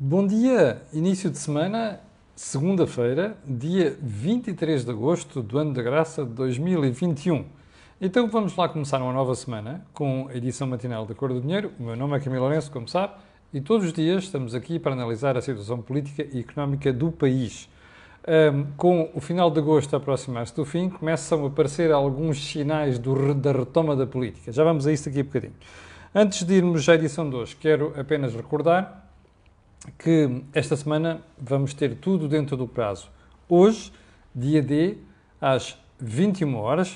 Bom dia, início de semana, segunda-feira, dia 23 de agosto do ano da graça de 2021. Então vamos lá começar uma nova semana com a edição matinal da Cor do Dinheiro. O meu nome é Camilo Lourenço, como sabe, e todos os dias estamos aqui para analisar a situação política e económica do país. Um, com o final de agosto a aproximar-se do fim, começam a aparecer alguns sinais do, da retoma da política. Já vamos a isso daqui a bocadinho. Antes de irmos à edição de hoje, quero apenas recordar que esta semana vamos ter tudo dentro do prazo. Hoje, dia D, às 21 horas.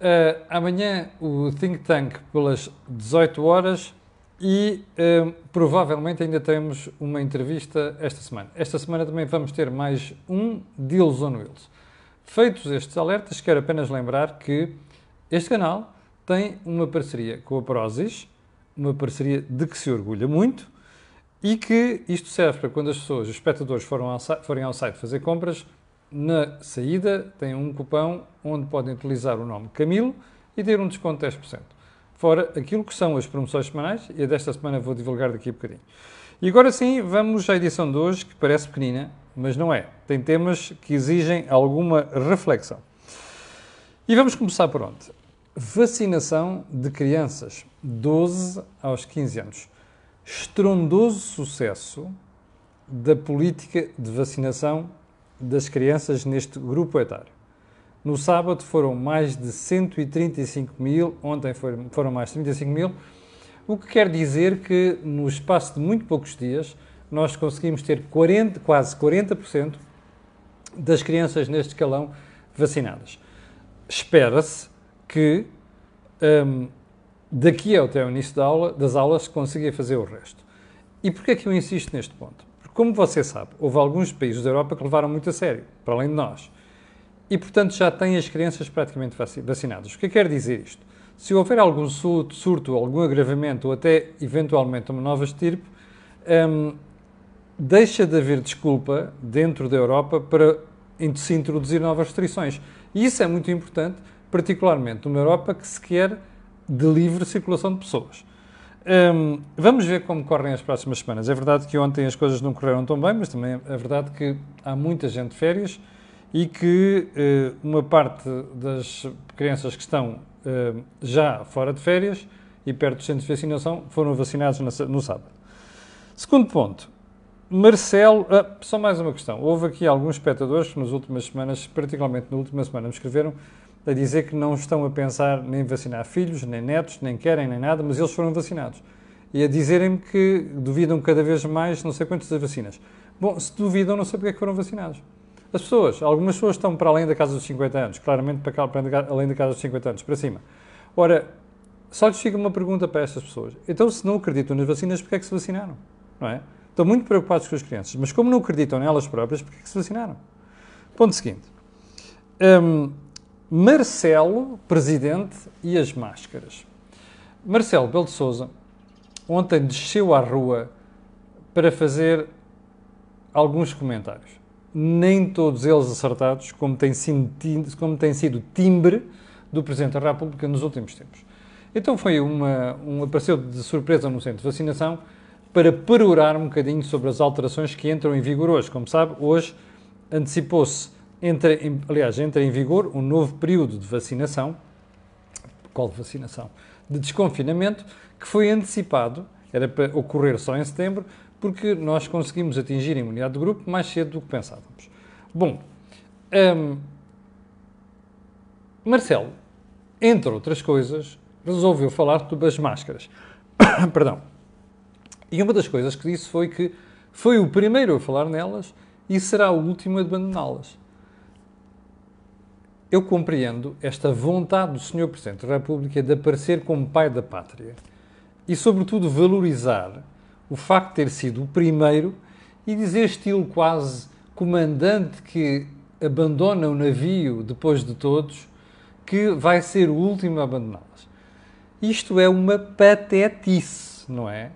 Uh, amanhã, o Think Tank pelas 18 horas. E uh, provavelmente ainda temos uma entrevista esta semana. Esta semana também vamos ter mais um Deals on Wheels. Feitos estes alertas, quero apenas lembrar que este canal tem uma parceria com a Prozis, uma parceria de que se orgulha muito e que isto serve para quando as pessoas, os espectadores, forem ao, forem ao site fazer compras, na saída têm um cupão onde podem utilizar o nome Camilo e ter um desconto de 10%. Fora aquilo que são as promoções semanais, e a desta semana vou divulgar daqui a bocadinho. E agora sim, vamos à edição de hoje, que parece pequenina, mas não é. Tem temas que exigem alguma reflexão. E vamos começar por onde? Vacinação de crianças, 12 aos 15 anos estrondoso sucesso da política de vacinação das crianças neste grupo etário. No sábado foram mais de 135 mil, ontem foram mais de 35 mil, o que quer dizer que no espaço de muito poucos dias nós conseguimos ter 40, quase 40% das crianças neste escalão vacinadas. Espera-se que um, daqui até o início da aula, das aulas conseguia fazer o resto. E porquê é que eu insisto neste ponto? Porque, como você sabe, houve alguns países da Europa que levaram muito a sério, para além de nós. E, portanto, já têm as crianças praticamente vacinadas. O que quer dizer isto? Se houver algum surto, algum agravamento ou até, eventualmente, uma nova estirpe, hum, deixa de haver desculpa dentro da Europa para se introduzir novas restrições. E isso é muito importante, particularmente numa Europa que se quer de livre circulação de pessoas. Um, vamos ver como correm as próximas semanas. É verdade que ontem as coisas não correram tão bem, mas também é verdade que há muita gente de férias e que uh, uma parte das crianças que estão uh, já fora de férias e perto dos centros de vacinação foram vacinados no sábado. Segundo ponto, Marcelo. Ah, só mais uma questão. Houve aqui alguns espectadores que nas últimas semanas, particularmente na última semana, me escreveram a dizer que não estão a pensar nem vacinar filhos, nem netos, nem querem, nem nada, mas eles foram vacinados. E a dizerem-me que duvidam cada vez mais não sei quantas vacinas. Bom, se duvidam, não sei porque é que foram vacinados. As pessoas, algumas pessoas estão para além da casa dos 50 anos, claramente para, para além da casa dos 50 anos, para cima. Ora, só lhes fica uma pergunta para estas pessoas. Então, se não acreditam nas vacinas, porquê é que se vacinaram? Não é? Estão muito preocupados com as crianças, mas como não acreditam nelas próprias, porquê é que se vacinaram? Ponto seguinte. Um, Marcelo, presidente, e as máscaras. Marcelo Belo de Souza ontem desceu à rua para fazer alguns comentários. Nem todos eles acertados, como tem sido, como tem sido timbre do Presidente da República nos últimos tempos. Então foi uma, um apareceu de surpresa no centro de vacinação para perorar um bocadinho sobre as alterações que entram em vigor hoje. Como sabe, hoje antecipou-se entra aliás, entra em vigor um novo período de vacinação, qual vacinação? De desconfinamento, que foi antecipado, era para ocorrer só em setembro, porque nós conseguimos atingir a imunidade do grupo mais cedo do que pensávamos. Bom, um, Marcelo, entre outras coisas, resolveu falar sobre as máscaras. Perdão. E uma das coisas que disse foi que foi o primeiro a falar nelas e será o último a abandoná-las eu compreendo esta vontade do Sr. Presidente da República de aparecer como pai da pátria e, sobretudo, valorizar o facto de ter sido o primeiro e dizer, estilo quase comandante que abandona o navio depois de todos, que vai ser o último a abandoná-las. Isto é uma patetice, não é?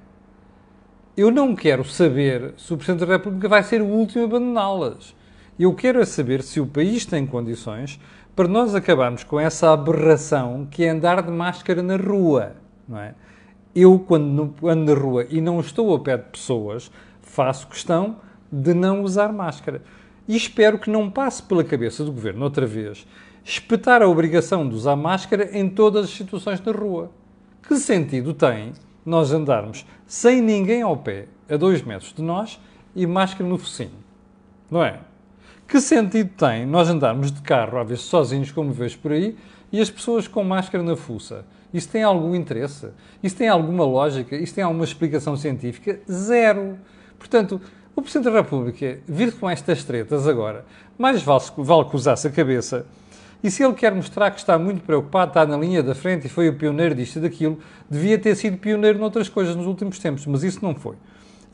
Eu não quero saber se o Presidente da República vai ser o último a abandoná-las. Eu quero é saber se o país tem condições para nós acabarmos com essa aberração que é andar de máscara na rua, não é? Eu, quando ando na rua e não estou a pé de pessoas, faço questão de não usar máscara. E espero que não passe pela cabeça do governo outra vez espetar a obrigação de usar máscara em todas as situações da rua. Que sentido tem nós andarmos sem ninguém ao pé, a dois metros de nós, e máscara no focinho? Não é? Que sentido tem nós andarmos de carro, às vezes sozinhos, como vejo por aí, e as pessoas com máscara na fuça? Isso tem algum interesse? Isso tem alguma lógica? Isso tem alguma explicação científica? Zero. Portanto, o Presidente da República vir com estas tretas agora, mais vale, vale que usasse a cabeça e se ele quer mostrar que está muito preocupado, está na linha da frente e foi o pioneiro disto e daquilo, devia ter sido pioneiro noutras coisas nos últimos tempos, mas isso não foi.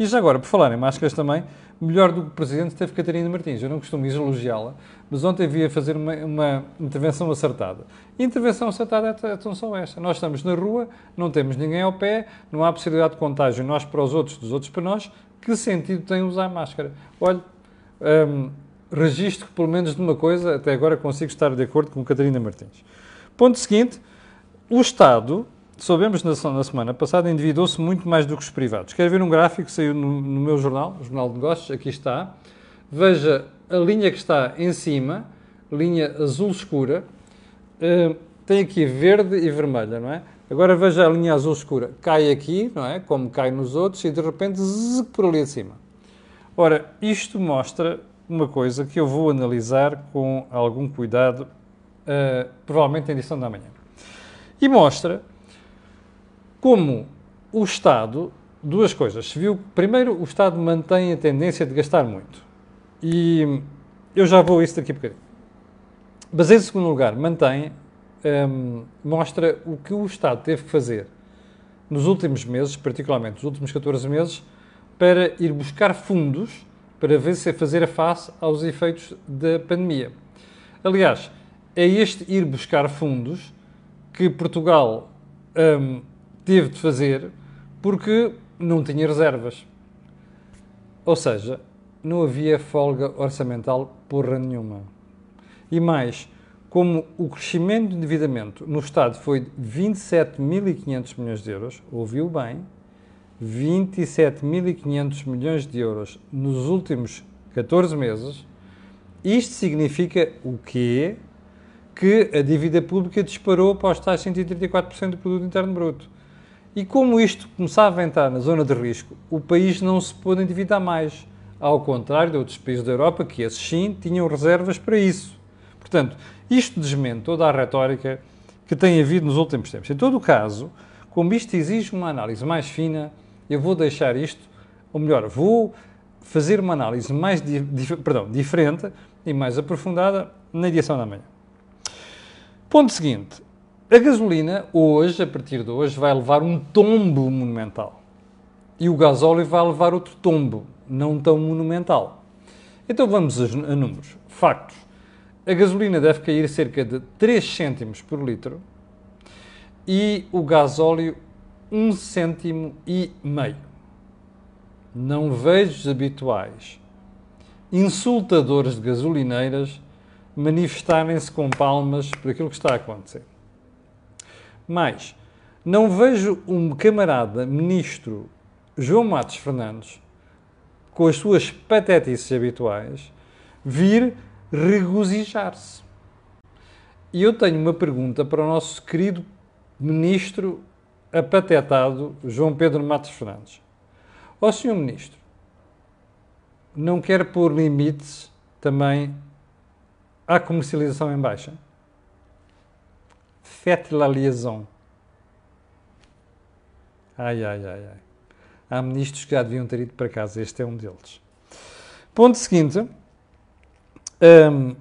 E já agora, por falar em máscaras também, melhor do que o Presidente teve Catarina Martins. Eu não costumo elogiá-la, mas ontem vi a fazer uma, uma, intervenção acertada. Intervenção acertada é, é tão só esta. Nós estamos na rua, não temos ninguém ao pé, não há possibilidade de contágio nós para os outros, dos outros para nós. Que sentido tem usar máscara? Olha, hum, registro pelo menos de uma coisa, até agora consigo estar de acordo com Catarina Martins. Ponto seguinte, o Estado, soubemos na, na semana passada, endividou-se muito mais do que os privados. Quer ver um gráfico que saiu no, no meu jornal, o Jornal de Negócios, aqui está. Veja a linha que está em cima, linha azul escura, uh, tem aqui verde e vermelha, não é? Agora veja a linha azul escura, cai aqui, não é? Como cai nos outros, e de repente zzz, por ali acima. Ora, isto mostra uma coisa que eu vou analisar com algum cuidado, uh, provavelmente na edição da manhã. E mostra como o Estado, duas coisas. Se viu, primeiro, o Estado mantém a tendência de gastar muito. E eu já vou a isso daqui a bocadinho. Mas em segundo lugar, mantém, um, mostra o que o Estado teve que fazer nos últimos meses, particularmente nos últimos 14 meses, para ir buscar fundos para ver se fazer face aos efeitos da pandemia. Aliás, é este ir buscar fundos que Portugal hum, teve de fazer porque não tinha reservas. Ou seja, não havia folga orçamental porra nenhuma. E mais, como o crescimento de endividamento no Estado foi de 27.500 milhões de euros, ouviu bem, 27.500 milhões de euros nos últimos 14 meses, isto significa o quê? Que a dívida pública disparou para os tais 134% do produto interno bruto. E como isto começava a entrar na zona de risco, o país não se pôde endividar mais, ao contrário de outros países da Europa que esses sim tinham reservas para isso. Portanto, isto desmente toda a retórica que tem havido nos últimos tempos. Em todo o caso, como isto exige uma análise mais fina, eu vou deixar isto, ou melhor, vou fazer uma análise mais dif perdão, diferente e mais aprofundada na edição da manhã. Ponto seguinte. A gasolina, hoje, a partir de hoje, vai levar um tombo monumental. E o gasóleo vai levar outro tombo, não tão monumental. Então vamos a, números. Factos. A gasolina deve cair cerca de 3 cêntimos por litro e o gasóleo um cêntimo e meio. Não vejo os habituais insultadores de gasolineiras manifestarem-se com palmas por aquilo que está a acontecer. Mas não vejo um camarada ministro João Matos Fernandes, com as suas patetices habituais, vir regozijar-se. E eu tenho uma pergunta para o nosso querido ministro apatetado João Pedro Matos Fernandes. Ó Sr. Ministro, não quer pôr limites também à comercialização em baixa? Liaison. Ai, ai, ai, ai. Há ministros que já deviam ter ido para casa. Este é um deles. Ponto seguinte. Um,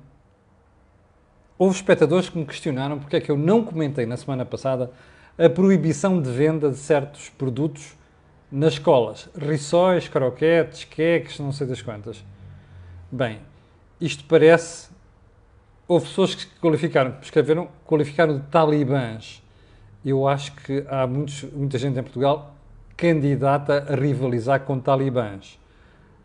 houve espectadores que me questionaram porque é que eu não comentei na semana passada a proibição de venda de certos produtos nas escolas. Rissóis, croquetes, queques, não sei das quantas. Bem, isto parece... Houve pessoas que qualificaram, que escreveram, qualificaram de talibãs. Eu acho que há muitos, muita gente em Portugal candidata a rivalizar com talibãs.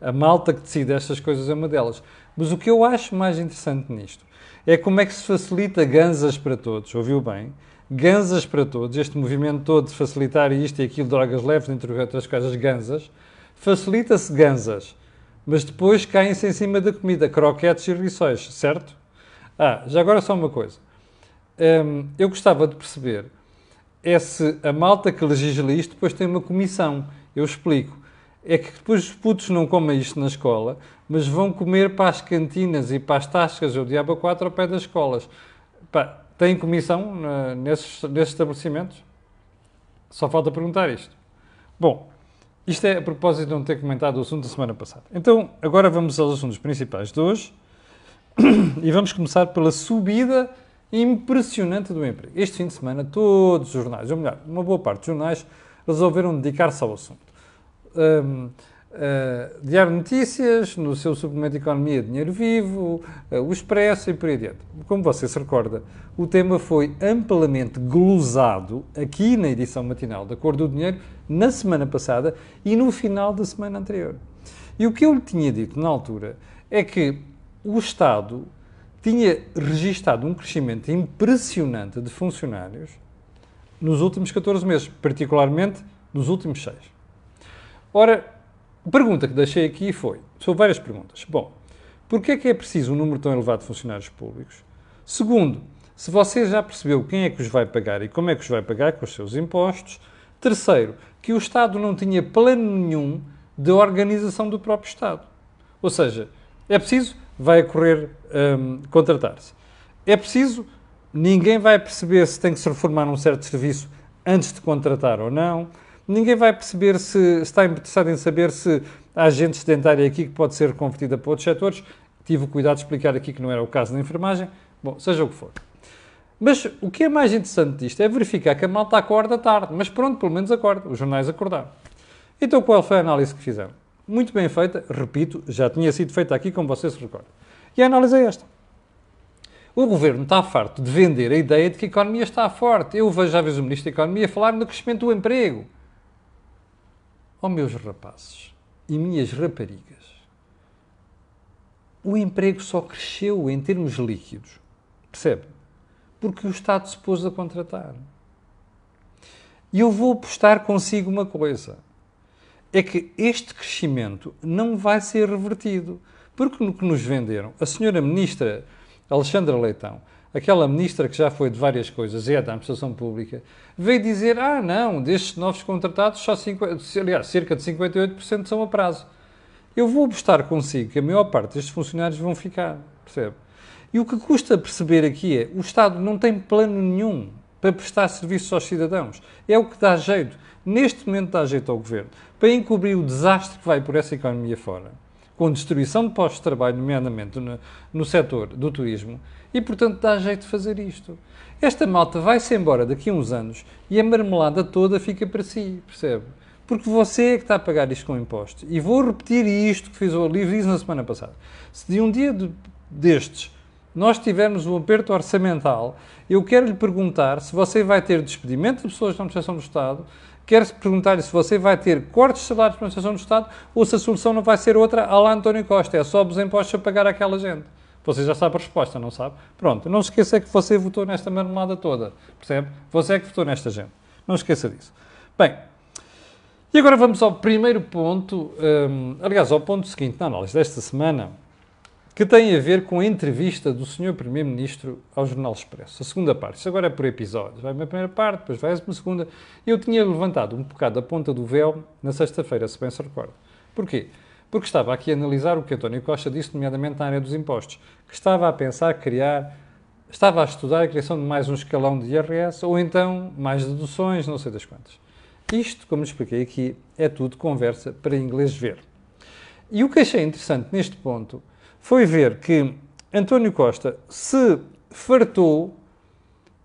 A malta que decide estas coisas é uma delas. Mas o que eu acho mais interessante nisto é como é que se facilita ganzas para todos. Ouviu bem? Ganzas para todos, este movimento todo de facilitar isto e aquilo, drogas leves, entre outras coisas, ganzas, facilita-se ganzas, mas depois caem-se em cima da comida, croquetes e rissóis, certo? Ah, já agora só uma coisa. Hum, eu gostava de perceber é se a malta que legisla isto depois tem uma comissão. Eu explico. É que depois os putos não comem isto na escola, mas vão comer para as cantinas e para as tascas ou diabo 4 ao pé das escolas. Pá, tem comissão nesses, nesses estabelecimentos? Só falta perguntar isto. Bom, isto é a propósito de não ter comentado o assunto da semana passada. Então, agora vamos aos assuntos principais de hoje e vamos começar pela subida impressionante do emprego. Este fim de semana, todos os jornais, ou melhor, uma boa parte dos jornais, resolveram dedicar-se ao assunto. Um, uh, Diário Notícias, no seu suplemento Economia Dinheiro Vivo, uh, o Expresso e por aí adiante. Como você se recorda, o tema foi amplamente glosado aqui na edição matinal da Cor do Dinheiro, na semana passada e no final da semana anterior. E o que eu lhe tinha dito na altura é que o Estado tinha registado um crescimento impressionante de funcionários nos últimos 14 meses, particularmente nos últimos 6. Ora, a pergunta que deixei aqui foi, são várias perguntas. Bom, porquê é que é preciso um número tão elevado de funcionários públicos? Segundo, se você já percebeu quem é que os vai pagar e como é que os vai pagar com os seus impostos. Terceiro, que o Estado não tinha plano nenhum de organização do próprio Estado. Ou seja, é preciso, vai ocorrer um, contratar-se. É preciso, ninguém vai perceber se tem que se reformar num certo serviço antes de contratar ou não. Ninguém vai perceber se está interessado em saber se há gente sedentária aqui que pode ser convertida para outros setores. Tive o cuidado de explicar aqui que não era o caso da enfermagem. Bom, seja o que for. Mas o que é mais interessante disto é verificar que a malta acorda tarde. Mas pronto, pelo menos acorda. Os jornais acordaram. Então qual foi a análise que fizeram? Muito bem feita, repito, já tinha sido feita aqui, como vocês se recordam. E a análise é esta. O governo está farto de vender a ideia de que a economia está forte. Eu vejo, já vezes, o Ministro da Economia falar no crescimento do emprego. Oh, meus rapazes e minhas raparigas, o emprego só cresceu em termos líquidos, percebe? Porque o Estado se pôs a contratar. E eu vou apostar consigo uma coisa: é que este crescimento não vai ser revertido. Porque no que nos venderam, a senhora ministra Alexandra Leitão aquela ministra que já foi de várias coisas, é da administração pública, veio dizer: ah, não, destes novos contratados, só 50, aliás, cerca de 58% são a prazo. Eu vou apostar consigo que a maior parte destes funcionários vão ficar, percebe? E o que custa perceber aqui é o Estado não tem plano nenhum para prestar serviços aos cidadãos. É o que dá jeito. Neste momento dá jeito ao governo para encobrir o desastre que vai por essa economia fora, com destruição de postos de trabalho, nomeadamente no, no setor do turismo, e, portanto, dá jeito de fazer isto. Esta malta vai-se embora daqui a uns anos e a marmelada toda fica para si, percebe? Porque você é que está a pagar isto com impostos. E vou repetir isto que fiz o livro na semana passada. Se de um dia de, destes nós tivermos um aperto orçamental, eu quero lhe perguntar se você vai ter despedimento de pessoas da administração do Estado, quero perguntar-lhe se você vai ter cortes de salários da administração do Estado ou se a solução não vai ser outra à lá António Costa, é só os impostos a pagar àquela gente. Você já sabe a resposta, não sabe? Pronto, não se esqueça que você votou nesta marmelada toda, percebe? Você é que votou nesta gente. Não esqueça disso. Bem, e agora vamos ao primeiro ponto, um, aliás, ao ponto seguinte na análise desta semana, que tem a ver com a entrevista do Sr. Primeiro-Ministro ao Jornal Expresso. A segunda parte. Isso agora é por episódios. Vai uma primeira parte, depois vai uma segunda. Eu tinha levantado um bocado a ponta do véu na sexta-feira, se bem se recorda. Porquê? porque estava aqui a analisar o que António Costa disse, nomeadamente na área dos impostos, que estava a pensar criar, estava a estudar a criação de mais um escalão de IRS ou então mais deduções, não sei das quantas. Isto, como expliquei aqui, é tudo conversa para inglês ver. E o que achei interessante neste ponto foi ver que António Costa se fartou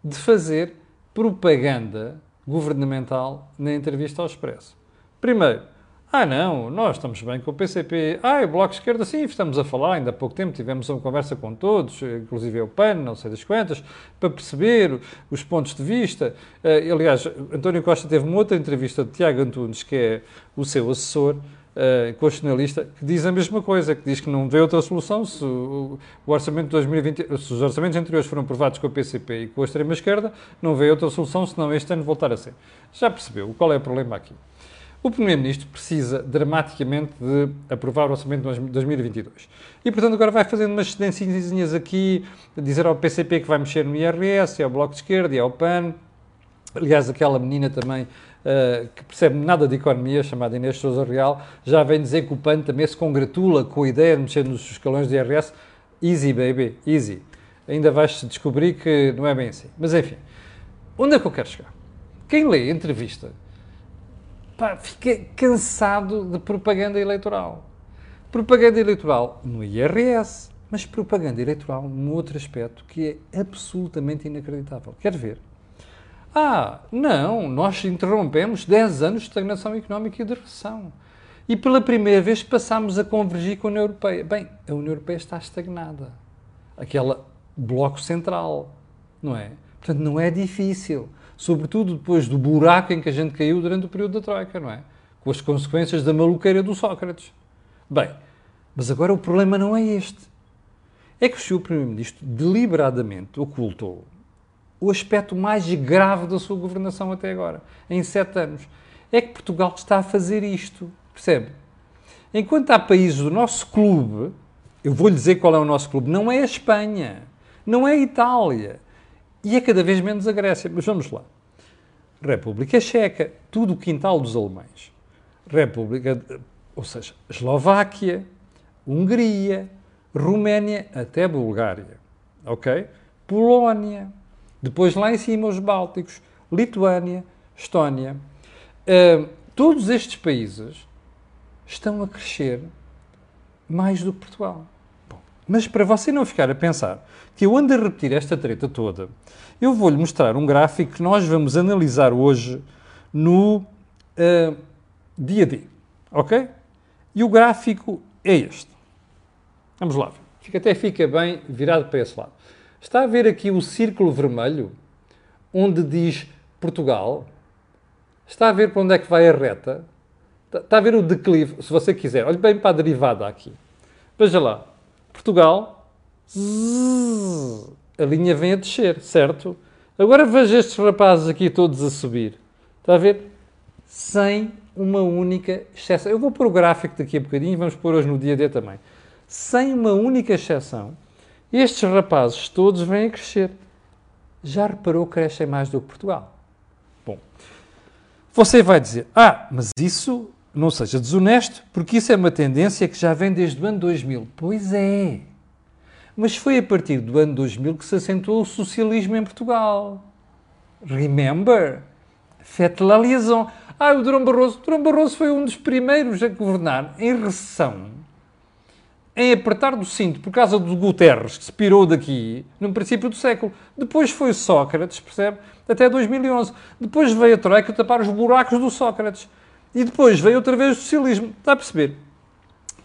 de fazer propaganda governamental na entrevista ao Expresso. Primeiro, ah, não, nós estamos bem com o PCP. Ah, o Bloco de Esquerda, sim, estamos a falar. Ainda há pouco tempo tivemos uma conversa com todos, inclusive o PAN, não sei das quantas, para perceber os pontos de vista. Uh, aliás, António Costa teve uma outra entrevista de Tiago Antunes, que é o seu assessor, uh, constitucionalista, que diz a mesma coisa, que diz que não vê outra solução se o, o orçamento de 2020, se os orçamentos anteriores foram aprovados com o PCP e com a extrema-esquerda, não vê outra solução senão este ano voltar a ser. Já percebeu qual é o problema aqui? o Primeiro-Ministro precisa dramaticamente de aprovar o orçamento de 2022. E, portanto, agora vai fazendo umas cedencinhas aqui, dizer ao PCP que vai mexer no IRS, e ao Bloco de Esquerda, e ao PAN. Aliás, aquela menina também uh, que percebe nada de economia, chamada Inês Sousa Real, já vem dizer que o PAN também se congratula com a ideia de mexer nos escalões de IRS. Easy, baby, easy. Ainda vais descobrir que não é bem assim. Mas, enfim, onde é que eu quero chegar? Quem lê a entrevista pá, fica cansado de propaganda eleitoral. Propaganda eleitoral no IRS, mas propaganda eleitoral num outro aspecto que é absolutamente inacreditável. Quer ver? Ah, não, nós interrompemos 10 anos de estagnação económica e de recessão. E pela primeira vez passámos a convergir com a União Europeia. Bem, a União Europeia está estagnada. Aquela bloco central, não é? Portanto, não é difícil sobretudo depois do buraco em que a gente caiu durante o período da Troika, não é? Com as consequências da maluqueira do Sócrates. Bem, mas agora o problema não é este. É que o Sr. Primeiro-Ministro deliberadamente ocultou o aspecto mais grave da sua governação até agora, em sete anos. É que Portugal está a fazer isto, percebe? Enquanto há países do nosso clube, eu vou-lhe dizer qual é o nosso clube, não é a Espanha, não é a Itália, e é cada vez menos a Grécia. Mas vamos lá. República Checa, tudo o quintal dos alemães. República, ou seja, Eslováquia, Hungria, Roménia, até Bulgária. Ok? Polónia. Depois lá em cima os Bálticos, Lituânia, Estónia. Uh, todos estes países estão a crescer mais do que Portugal. Mas para você não ficar a pensar que eu ando a repetir esta treta toda, eu vou-lhe mostrar um gráfico que nós vamos analisar hoje no uh, dia D. Ok? E o gráfico é este. Vamos lá. Fica, até fica bem virado para esse lado. Está a ver aqui o círculo vermelho, onde diz Portugal? Está a ver para onde é que vai a reta? Está a ver o declive, se você quiser. Olhe bem para a derivada aqui. Veja lá. Portugal, a linha vem a descer, certo? Agora veja estes rapazes aqui todos a subir. Está a ver? Sem uma única exceção. Eu vou pôr o gráfico daqui a bocadinho, vamos pôr hoje no dia D também. Sem uma única exceção, estes rapazes todos vêm a crescer. Já reparou que crescem mais do que Portugal? Bom, você vai dizer, ah, mas isso não seja desonesto, porque isso é uma tendência que já vem desde o ano 2000. Pois é. Mas foi a partir do ano 2000 que se acentuou o socialismo em Portugal. Remember? Faites la liaison. Ah, o Durão Barroso. Durão Barroso foi um dos primeiros a governar em recessão, em apertar do cinto por causa do Guterres, que se pirou daqui no princípio do século. Depois foi Sócrates, percebe? Até 2011. Depois veio a Troika tapar os buracos do Sócrates. E depois veio outra vez o socialismo. Está a perceber?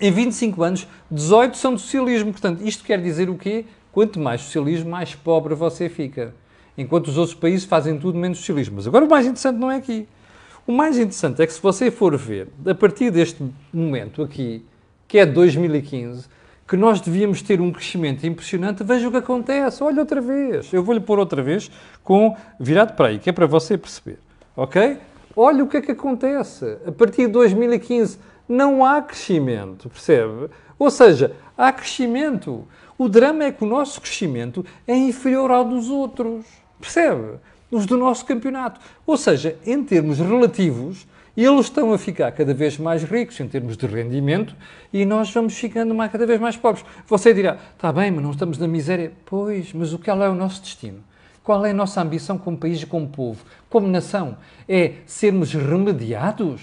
Em 25 anos, 18 são de socialismo. Portanto, isto quer dizer o quê? Quanto mais socialismo, mais pobre você fica. Enquanto os outros países fazem tudo menos socialismo. Mas agora o mais interessante não é aqui. O mais interessante é que se você for ver, a partir deste momento aqui, que é 2015, que nós devíamos ter um crescimento impressionante, veja o que acontece. Olha outra vez. Eu vou-lhe pôr outra vez com virado para aí, que é para você perceber. Ok? Olha o que é que acontece. A partir de 2015 não há crescimento, percebe? Ou seja, há crescimento. O drama é que o nosso crescimento é inferior ao dos outros, percebe? Os do nosso campeonato. Ou seja, em termos relativos, eles estão a ficar cada vez mais ricos em termos de rendimento e nós vamos ficando cada vez mais pobres. Você dirá, está bem, mas não estamos na miséria. Pois, mas o que é o nosso destino? Qual é a nossa ambição como país e como povo, como nação? É sermos remediados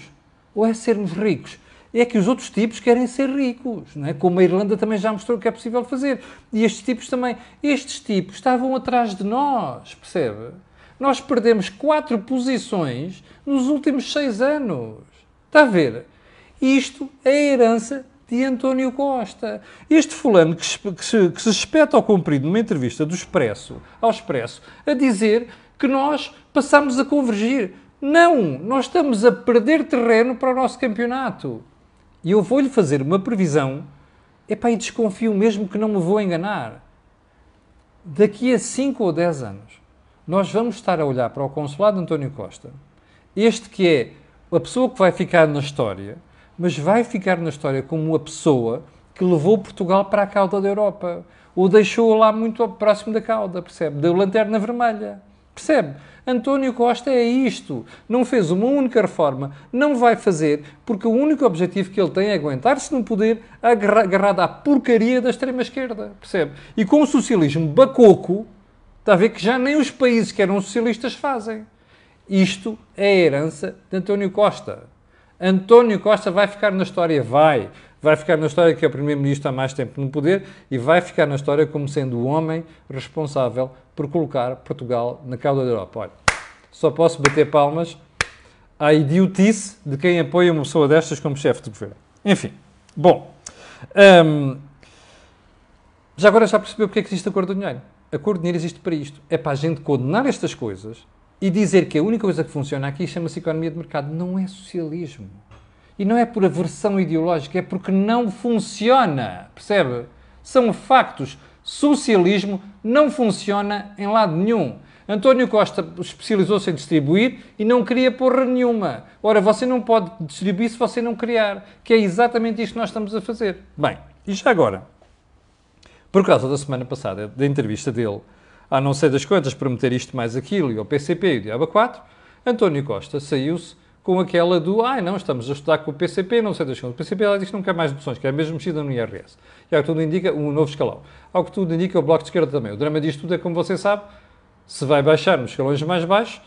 ou é sermos ricos? É que os outros tipos querem ser ricos, não é? como a Irlanda também já mostrou que é possível fazer. E estes tipos também. Estes tipos estavam atrás de nós, percebe? Nós perdemos quatro posições nos últimos seis anos. Está a ver? Isto é a herança de António Costa. Este fulano que, que, se, que se espeta ao comprido numa entrevista do Expresso, ao Expresso, a dizer que nós passamos a convergir. Não! Nós estamos a perder terreno para o nosso campeonato. E eu vou-lhe fazer uma previsão. Epá, e desconfio mesmo que não me vou enganar. Daqui a 5 ou 10 anos, nós vamos estar a olhar para o consulado António Costa, este que é a pessoa que vai ficar na história, mas vai ficar na história como a pessoa que levou Portugal para a cauda da Europa. O deixou lá muito próximo da cauda, percebe? Deu lanterna vermelha. Percebe? António Costa é isto. Não fez uma única reforma, não vai fazer, porque o único objetivo que ele tem é aguentar-se no poder agarrado à porcaria da extrema-esquerda. Percebe? E com o socialismo bacoco, está a ver que já nem os países que eram socialistas fazem. Isto é a herança de António Costa. António Costa vai ficar na história, vai vai ficar na história que é o Primeiro-Ministro há mais tempo no poder e vai ficar na história como sendo o homem responsável por colocar Portugal na cauda da Europa. Olha, só posso bater palmas à idiotice de quem apoia uma pessoa destas como chefe de governo. Enfim, bom. Hum, já agora já percebeu porque é que existe acordo do dinheiro? Acordo de dinheiro existe para isto. É para a gente condenar estas coisas e dizer que a única coisa que funciona aqui chama-se economia de mercado. Não é socialismo. E não é por aversão ideológica, é porque não funciona. Percebe? São factos. Socialismo não funciona em lado nenhum. António Costa especializou-se em distribuir e não queria porra nenhuma. Ora, você não pode distribuir se você não criar, que é exatamente isto que nós estamos a fazer. Bem, e já agora, por causa da semana passada, da entrevista dele, a não ser das contas, prometer isto mais aquilo, e ao PCP e o Diaba 4, António Costa saiu-se com aquela do, ah, não, estamos a estudar com o PCP, não sei das coisas. O PCP ela diz que não quer mais deduções, quer mesmo mexida no IRS. E ao que tudo indica, um novo escalão. Ao que tudo indica, o Bloco de Esquerda também. O drama disto tudo é, como você sabe, se vai baixar nos escalões mais baixos,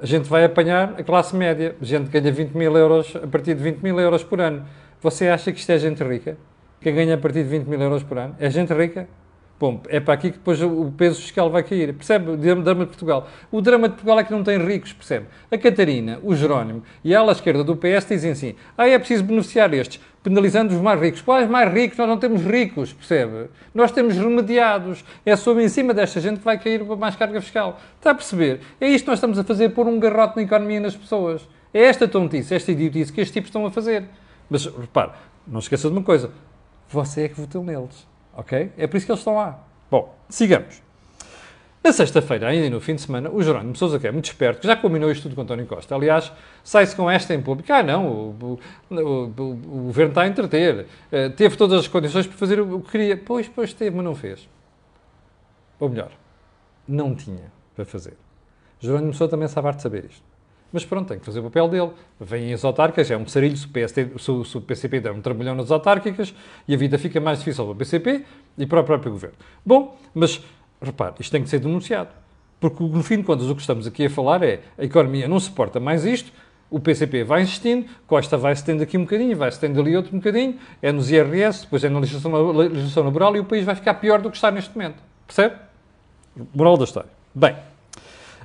a gente vai apanhar a classe média. A gente ganha 20 mil euros a partir de 20 mil euros por ano. Você acha que isto é gente rica? Quem ganha a partir de 20 mil euros por ano? É gente rica? Bom, é para aqui que depois o peso fiscal vai cair. Percebe? O drama de Portugal. O drama de Portugal é que não tem ricos, percebe? A Catarina, o Jerónimo e a ala esquerda do PS dizem assim: ah, é preciso beneficiar estes, penalizando os mais ricos. Quais mais ricos? Nós não temos ricos, percebe? Nós temos remediados. É sobre em cima desta gente que vai cair mais carga fiscal. Está a perceber? É isto que nós estamos a fazer, pôr um garrote na economia nas pessoas. É esta tontice, esta idiotice que estes tipos estão a fazer. Mas, repare, não esqueça de uma coisa: você é que votou neles. Ok? É por isso que eles estão lá. Bom, sigamos. Na sexta-feira, ainda no fim de semana, o Jerónimo Sousa, que é muito esperto, que já combinou isto tudo com António Costa, aliás, sai-se com esta em público. Ah, não, o, o, o, o governo está a entreter. Uh, teve todas as condições para fazer o que queria. Pois, pois teve, mas não fez. Ou melhor, não tinha para fazer. Jerónimo Sousa também sabe de saber isto. Mas pronto, tem que fazer o papel dele. Vêm as autárquicas, é um pesarilho se o, se, se o PCP der um trabalhão nas autárquicas e a vida fica mais difícil para o PCP e para o próprio governo. Bom, mas repare, isto tem que ser denunciado. Porque no fim de contas o que estamos aqui a falar é a economia não suporta mais isto, o PCP vai insistindo, Costa vai se tendo aqui um bocadinho, vai se tendo ali outro bocadinho, é nos IRS, depois é na legislação, legislação laboral e o país vai ficar pior do que está neste momento. Percebe? Moral da história. Bem,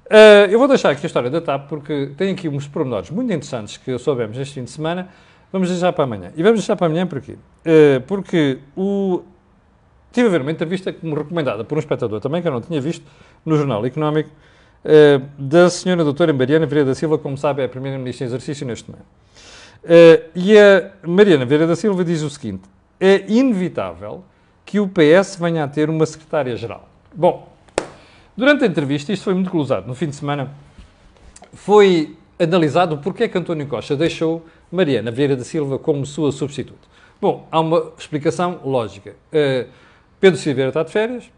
Uh, eu vou deixar aqui a história da TAP porque tem aqui uns pormenores muito interessantes que soubemos este fim de semana. Vamos deixar para amanhã. E vamos deixar para amanhã porquê? Uh, porque o... tive a ver uma entrevista como recomendada por um espectador também, que eu não tinha visto, no Jornal Económico, uh, da senhora doutora Mariana Vieira da Silva, como sabe, é a primeira-ministra em exercício neste momento. e a Mariana Vieira da Silva diz o seguinte: é inevitável que o PS venha a ter uma secretária-geral. Bom, Durante a entrevista, isto foi muito glosado, no fim de semana, foi analisado porque é que António Costa deixou Mariana Vieira da Silva como sua substituta. Bom, há uma explicação lógica. Uh, Pedro Silveira está de férias,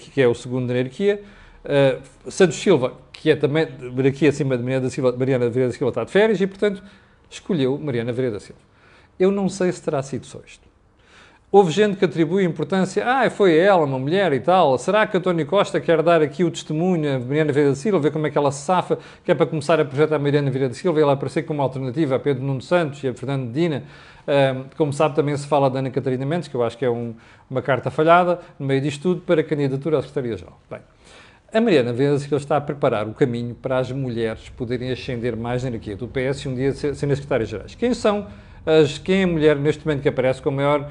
que é o segundo na hierarquia. Uh, Santos Silva, que é também hierarquia acima de Mariana, da Silva, Mariana Vieira da Silva, está de férias e, portanto, escolheu Mariana Vieira da Silva. Eu não sei se terá sido só isto. Houve gente que atribui importância, ah, foi ela, uma mulher e tal. Será que António Costa quer dar aqui o testemunho a Mariana Vieira da Silva, ver como é que ela se safa, que é para começar a projetar a Mariana Vieira da Silva e ela aparecer como alternativa a Pedro Nuno Santos e a Fernando Dina? como sabe, também se fala da Ana Catarina Mendes, que eu acho que é um, uma carta falhada, no meio disto tudo, para a candidatura à Secretaria-Geral. Bem, a Mariana Vieira Silva está a preparar o caminho para as mulheres poderem ascender mais na hierarquia do PS e um dia serem secretárias-gerais. Quem são as, quem é a mulher neste momento que aparece com a maior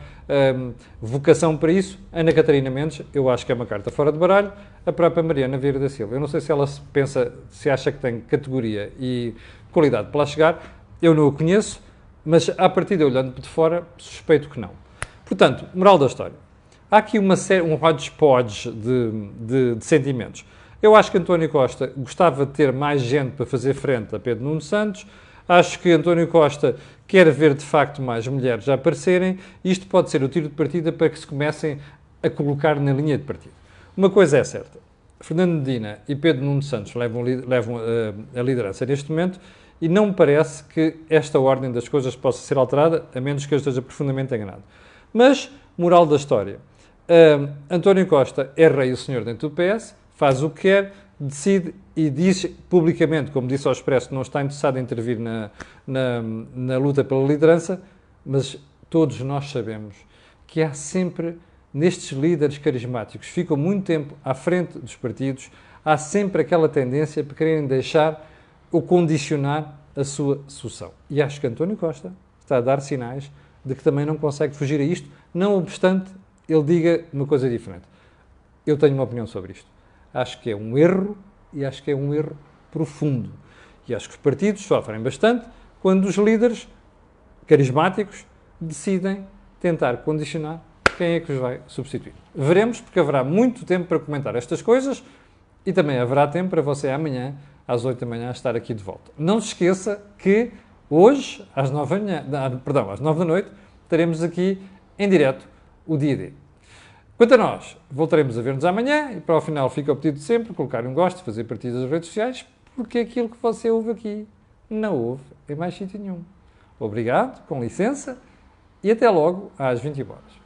um, vocação para isso? Ana Catarina Mendes, eu acho que é uma carta fora de baralho. A própria Mariana Vieira da Silva. Eu não sei se ela se pensa, se acha que tem categoria e qualidade para lá chegar. Eu não o conheço, mas a partir de olhando de fora, suspeito que não. Portanto, moral da história. Há aqui uma série, um hodgepodge de, de, de sentimentos. Eu acho que António Costa gostava de ter mais gente para fazer frente a Pedro Nuno Santos, Acho que António Costa quer ver de facto mais mulheres aparecerem. Isto pode ser o tiro de partida para que se comecem a colocar na linha de partida. Uma coisa é certa: Fernando Medina e Pedro Nuno Santos levam, levam a, a liderança neste momento e não me parece que esta ordem das coisas possa ser alterada, a menos que eu esteja profundamente enganado. Mas, moral da história: uh, António Costa é rei e senhor dentro do PS, faz o que quer, decide e diz publicamente, como disse ao Expresso, não está interessado em intervir na, na, na luta pela liderança, mas todos nós sabemos que há sempre nestes líderes carismáticos, ficam muito tempo à frente dos partidos, há sempre aquela tendência para quererem deixar ou condicionar a sua sucessão. E acho que António Costa está a dar sinais de que também não consegue fugir a isto, não obstante ele diga uma coisa diferente. Eu tenho uma opinião sobre isto. Acho que é um erro e acho que é um erro profundo. E acho que os partidos sofrem bastante quando os líderes carismáticos decidem tentar condicionar quem é que os vai substituir. Veremos, porque haverá muito tempo para comentar estas coisas e também haverá tempo para você amanhã, às 8 da manhã, estar aqui de volta. Não se esqueça que hoje, às 9 da, manhã, perdão, às 9 da noite, teremos aqui em direto o dia D. Quanto a nós, voltaremos a ver-nos amanhã e para o final fica o pedido de sempre, colocar um gosto, fazer partidas nas redes sociais, porque aquilo que você ouve aqui não ouve em mais sítio nenhum. Obrigado, com licença e até logo às 20 horas.